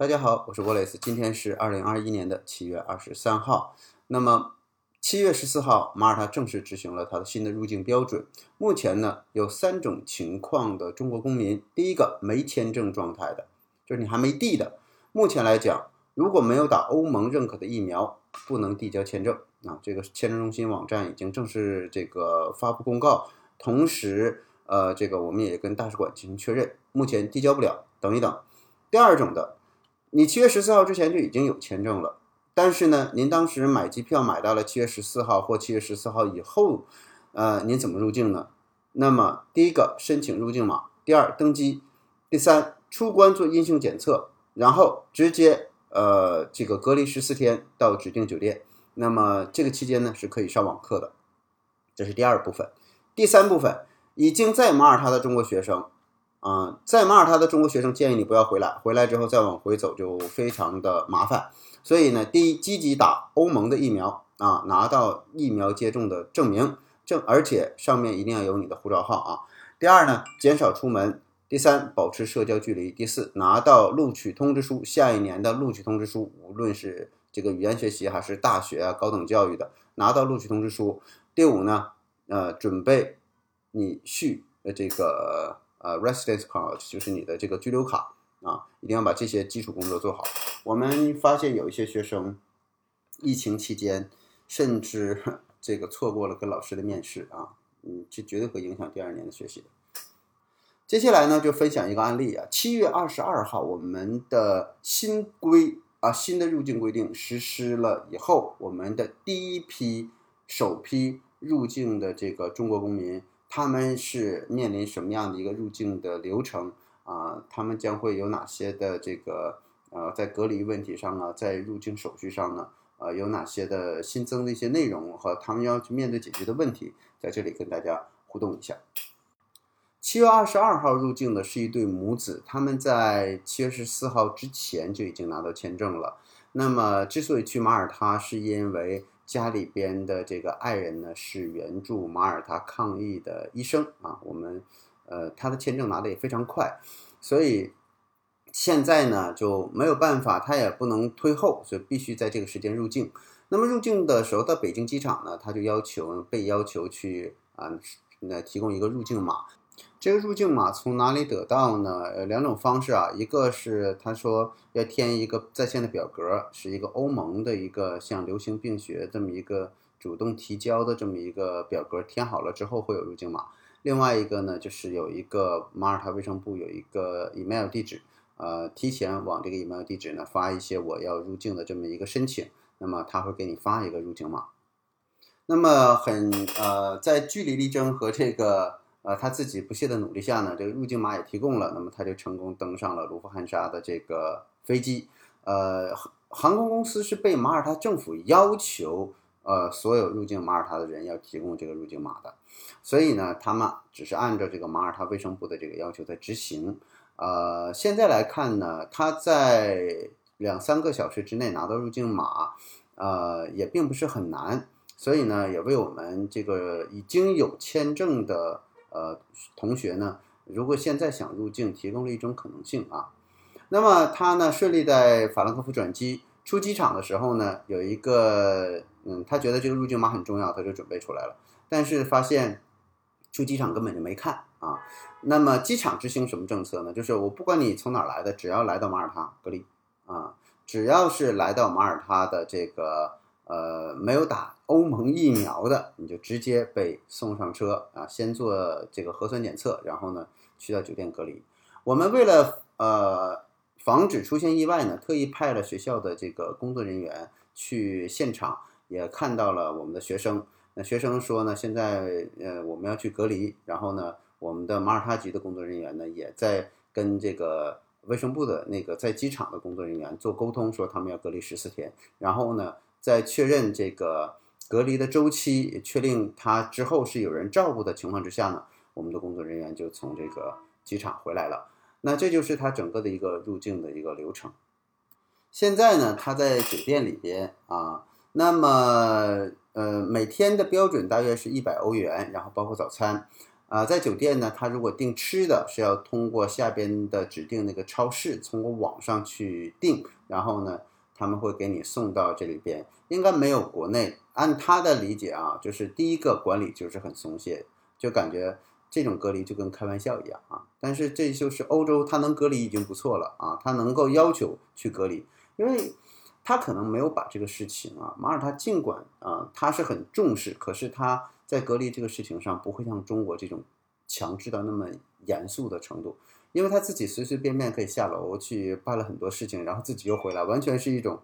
大家好，我是沃雷斯。今天是二零二一年的七月二十三号。那么七月十四号，马耳他正式执行了它的新的入境标准。目前呢，有三种情况的中国公民：第一个，没签证状态的，就是你还没递的。目前来讲，如果没有打欧盟认可的疫苗，不能递交签证啊。这个签证中心网站已经正式这个发布公告，同时，呃，这个我们也跟大使馆进行确认，目前递交不了，等一等。第二种的。你七月十四号之前就已经有签证了，但是呢，您当时买机票买到了七月十四号或七月十四号以后，呃，您怎么入境呢？那么第一个申请入境码，第二登机，第三出关做阴性检测，然后直接呃这个隔离十四天到指定酒店。那么这个期间呢是可以上网课的，这是第二部分。第三部分已经在马耳他的中国学生。啊，在马耳他的中国学生建议你不要回来，回来之后再往回走就非常的麻烦。所以呢，第一，积极打欧盟的疫苗啊，拿到疫苗接种的证明证，而且上面一定要有你的护照号啊。第二呢，减少出门。第三，保持社交距离。第四，拿到录取通知书，下一年的录取通知书，无论是这个语言学习还是大学啊、高等教育的，拿到录取通知书。第五呢，呃，准备你续呃这个。呃，residence card 就是你的这个居留卡啊，一定要把这些基础工作做好。我们发现有一些学生，疫情期间甚至 这个错过了跟老师的面试啊，嗯，这绝对会影响第二年的学习。接下来呢，就分享一个案例啊，七月二十二号，我们的新规啊，新的入境规定实施了以后，我们的第一批首批入境的这个中国公民。他们是面临什么样的一个入境的流程啊？他们将会有哪些的这个呃，在隔离问题上呢，在入境手续上呢，呃，有哪些的新增的一些内容和他们要去面对解决的问题，在这里跟大家互动一下。七月二十二号入境的是一对母子，他们在七月十四号之前就已经拿到签证了。那么，之所以去马耳他，是因为。家里边的这个爱人呢是援助马耳他抗疫的医生啊，我们呃他的签证拿的也非常快，所以现在呢就没有办法，他也不能推后，所以必须在这个时间入境。那么入境的时候到北京机场呢，他就要求被要求去啊，那提供一个入境码。这个入境码从哪里得到呢？呃，两种方式啊，一个是他说要填一个在线的表格，是一个欧盟的一个像流行病学这么一个主动提交的这么一个表格，填好了之后会有入境码。另外一个呢，就是有一个马耳他卫生部有一个 email 地址，呃，提前往这个 email 地址呢发一些我要入境的这么一个申请，那么他会给你发一个入境码。那么很呃，在据理力争和这个。呃，他自己不懈的努力下呢，这个入境码也提供了，那么他就成功登上了卢浮汉沙的这个飞机。呃，航空公司是被马耳他政府要求，呃，所有入境马耳他的人要提供这个入境码的，所以呢，他们只是按照这个马耳他卫生部的这个要求在执行。呃，现在来看呢，他在两三个小时之内拿到入境码，呃，也并不是很难，所以呢，也为我们这个已经有签证的。呃，同学呢，如果现在想入境，提供了一种可能性啊。那么他呢，顺利在法兰克福转机，出机场的时候呢，有一个，嗯，他觉得这个入境码很重要，他就准备出来了。但是发现出机场根本就没看啊。那么机场执行什么政策呢？就是我不管你从哪儿来的，只要来到马耳他隔离啊，只要是来到马耳他的这个。呃，没有打欧盟疫苗的，你就直接被送上车啊，先做这个核酸检测，然后呢，去到酒店隔离。我们为了呃防止出现意外呢，特意派了学校的这个工作人员去现场，也看到了我们的学生。那学生说呢，现在呃我们要去隔离，然后呢，我们的马耳他局的工作人员呢，也在跟这个卫生部的那个在机场的工作人员做沟通，说他们要隔离十四天，然后呢。在确认这个隔离的周期，确定他之后是有人照顾的情况之下呢，我们的工作人员就从这个机场回来了。那这就是他整个的一个入境的一个流程。现在呢，他在酒店里边啊，那么呃每天的标准大约是一百欧元，然后包括早餐。啊，在酒店呢，他如果订吃的是要通过下边的指定那个超市，通过网上去订，然后呢，他们会给你送到这里边。应该没有国内。按他的理解啊，就是第一个管理就是很松懈，就感觉这种隔离就跟开玩笑一样啊。但是这就是欧洲，他能隔离已经不错了啊，他能够要求去隔离，因为他可能没有把这个事情啊，马耳他尽管啊他是很重视，可是他在隔离这个事情上不会像中国这种强制到那么严肃的程度，因为他自己随随便便可以下楼去办了很多事情，然后自己又回来，完全是一种。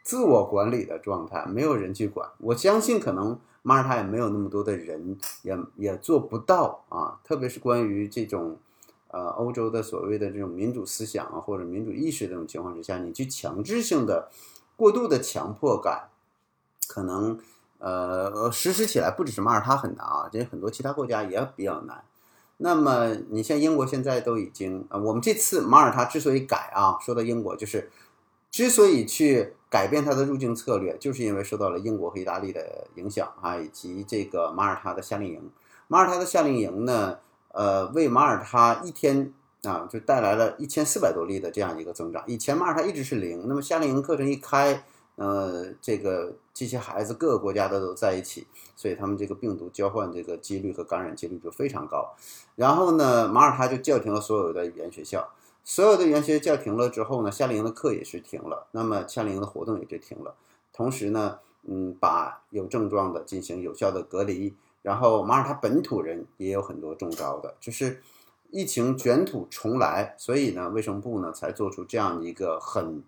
自我管理的状态，没有人去管。我相信，可能马耳他也没有那么多的人，也也做不到啊。特别是关于这种，呃，欧洲的所谓的这种民主思想啊，或者民主意识这种情况之下，你去强制性的、过度的强迫感，可能呃实施起来不只是马耳他很难啊，这很多其他国家也比较难。那么你像英国现在都已经，呃，我们这次马耳他之所以改啊，说到英国就是。之所以去改变它的入境策略，就是因为受到了英国和意大利的影响啊，以及这个马耳他的夏令营。马耳他的夏令营呢，呃，为马耳他一天啊，就带来了一千四百多例的这样一个增长。以前马耳他一直是零，那么夏令营课程一开，呃，这个这些孩子各个国家的都在一起，所以他们这个病毒交换这个几率和感染几率就非常高。然后呢，马耳他就叫停了所有的语言学校。所有的语言学校叫停了之后呢，夏令营的课也是停了，那么夏令营的活动也就停了。同时呢，嗯，把有症状的进行有效的隔离。然后马耳他本土人也有很多中招的，就是疫情卷土重来。所以呢，卫生部呢才做出这样一个很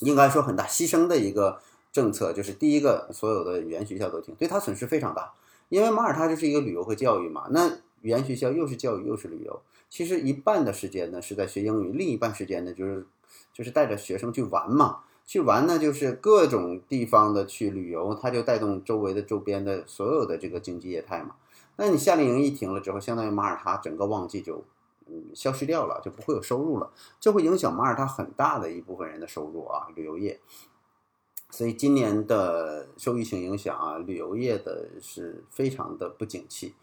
应该说很大牺牲的一个政策，就是第一个，所有的语言学校都停，对他损失非常大，因为马耳他就是一个旅游和教育嘛，那语言学校又是教育又是旅游。其实一半的时间呢是在学英语，另一半时间呢就是就是带着学生去玩嘛。去玩呢就是各种地方的去旅游，它就带动周围的周边的所有的这个经济业态嘛。那你夏令营一停了之后，相当于马耳他整个旺季就消失掉了，就不会有收入了，这会影响马耳他很大的一部分人的收入啊，旅游业。所以今年的受疫情影响啊，旅游业的是非常的不景气。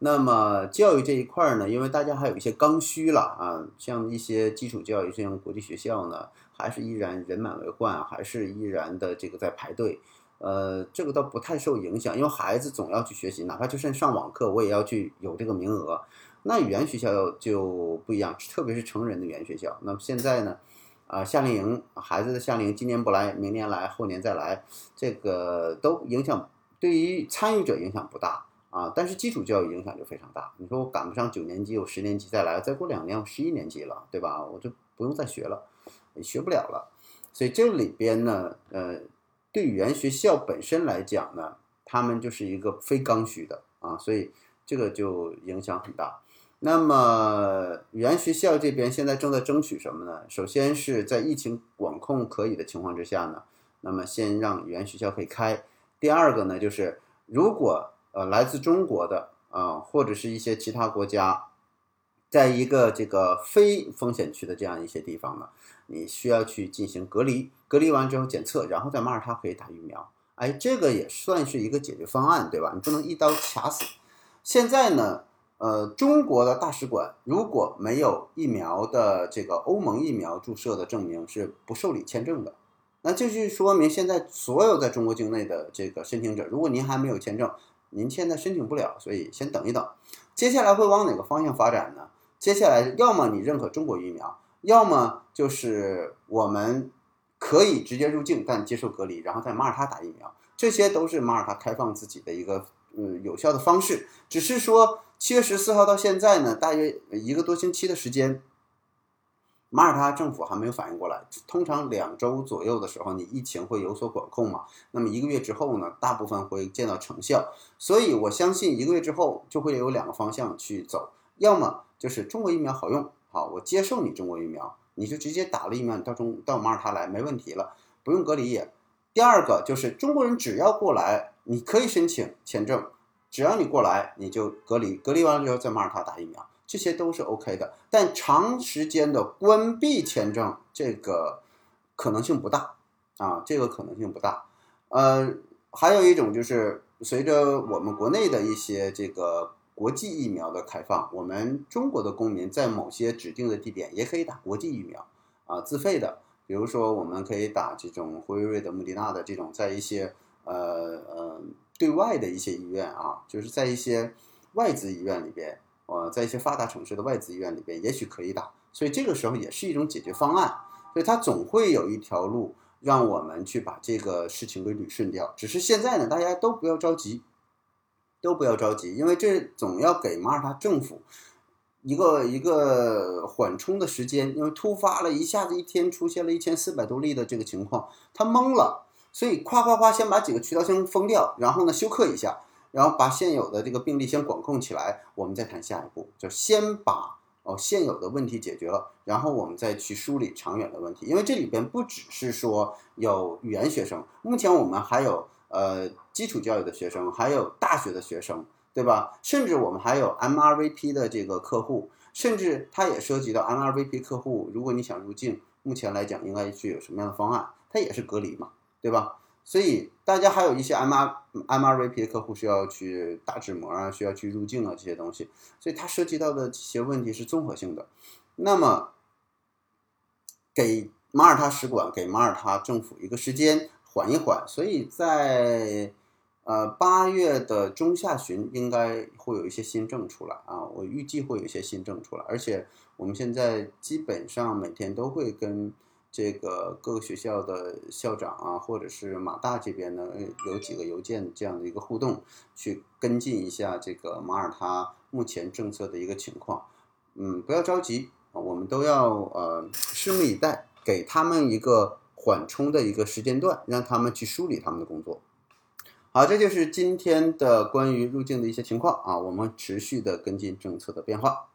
那么教育这一块呢，因为大家还有一些刚需了啊，像一些基础教育，像国际学校呢，还是依然人满为患，还是依然的这个在排队。呃，这个倒不太受影响，因为孩子总要去学习，哪怕就算上网课，我也要去有这个名额。那语言学校就不一样，特别是成人的语言学校。那么现在呢，啊，夏令营孩子的夏令营，今年不来，明年来，后年再来，这个都影响，对于参与者影响不大。啊，但是基础教育影响就非常大。你说我赶不上九年级，我十年级再来，再过两年我十一年级了，对吧？我就不用再学了，学不了了。所以这里边呢，呃，对语言学校本身来讲呢，他们就是一个非刚需的啊，所以这个就影响很大。那么语言学校这边现在正在争取什么呢？首先是在疫情管控可以的情况之下呢，那么先让语言学校可以开。第二个呢，就是如果呃，来自中国的啊，或者是一些其他国家，在一个这个非风险区的这样一些地方呢，你需要去进行隔离，隔离完之后检测，然后在马耳他可以打疫苗。哎，这个也算是一个解决方案，对吧？你不能一刀卡死。现在呢，呃，中国的大使馆如果没有疫苗的这个欧盟疫苗注射的证明，是不受理签证的。那这就说明现在所有在中国境内的这个申请者，如果您还没有签证，您现在申请不了，所以先等一等。接下来会往哪个方向发展呢？接下来要么你认可中国疫苗，要么就是我们可以直接入境，但接受隔离，然后在马耳他打疫苗。这些都是马耳他开放自己的一个嗯有效的方式。只是说七月十四号到现在呢，大约一个多星期的时间。马耳他政府还没有反应过来。通常两周左右的时候，你疫情会有所管控嘛？那么一个月之后呢，大部分会见到成效。所以我相信一个月之后就会有两个方向去走：要么就是中国疫苗好用，好，我接受你中国疫苗，你就直接打了疫苗到中到马耳他来没问题了，不用隔离。第二个就是中国人只要过来，你可以申请签证，只要你过来你就隔离，隔离完了之后在马耳他打疫苗。这些都是 OK 的，但长时间的关闭签证这个可能性不大啊，这个可能性不大。呃，还有一种就是随着我们国内的一些这个国际疫苗的开放，我们中国的公民在某些指定的地点也可以打国际疫苗啊，自费的。比如说，我们可以打这种辉瑞的、莫迪纳的这种，在一些呃呃对外的一些医院啊，就是在一些外资医院里边，呃，在一些发达城市的外资医院里边，也许可以打。所以这个时候也是一种解决方案。所以它总会有一条路让我们去把这个事情给捋顺掉。只是现在呢，大家都不要着急。都不要着急，因为这总要给马耳他政府一个一个缓冲的时间，因为突发了一下子一天出现了一千四百多例的这个情况，他懵了，所以夸夸夸先把几个渠道先封掉，然后呢休克一下，然后把现有的这个病例先管控起来，我们再谈下一步，就先把哦现有的问题解决了，然后我们再去梳理长远的问题，因为这里边不只是说有语言学生，目前我们还有。呃，基础教育的学生，还有大学的学生，对吧？甚至我们还有 MRVP 的这个客户，甚至它也涉及到 MRVP 客户。如果你想入境，目前来讲应该具有什么样的方案？它也是隔离嘛，对吧？所以大家还有一些 MR MRVP 的客户需要去打纸膜啊，需要去入境啊这些东西，所以它涉及到的这些问题是综合性的。那么，给马耳他使馆，给马耳他政府一个时间。缓一缓，所以在呃八月的中下旬应该会有一些新政出来啊，我预计会有一些新政出来，而且我们现在基本上每天都会跟这个各个学校的校长啊，或者是马大这边呢有几个邮件这样的一个互动，去跟进一下这个马耳他目前政策的一个情况。嗯，不要着急，我们都要呃拭目以待，给他们一个。缓冲的一个时间段，让他们去梳理他们的工作。好，这就是今天的关于入境的一些情况啊，我们持续的跟进政策的变化。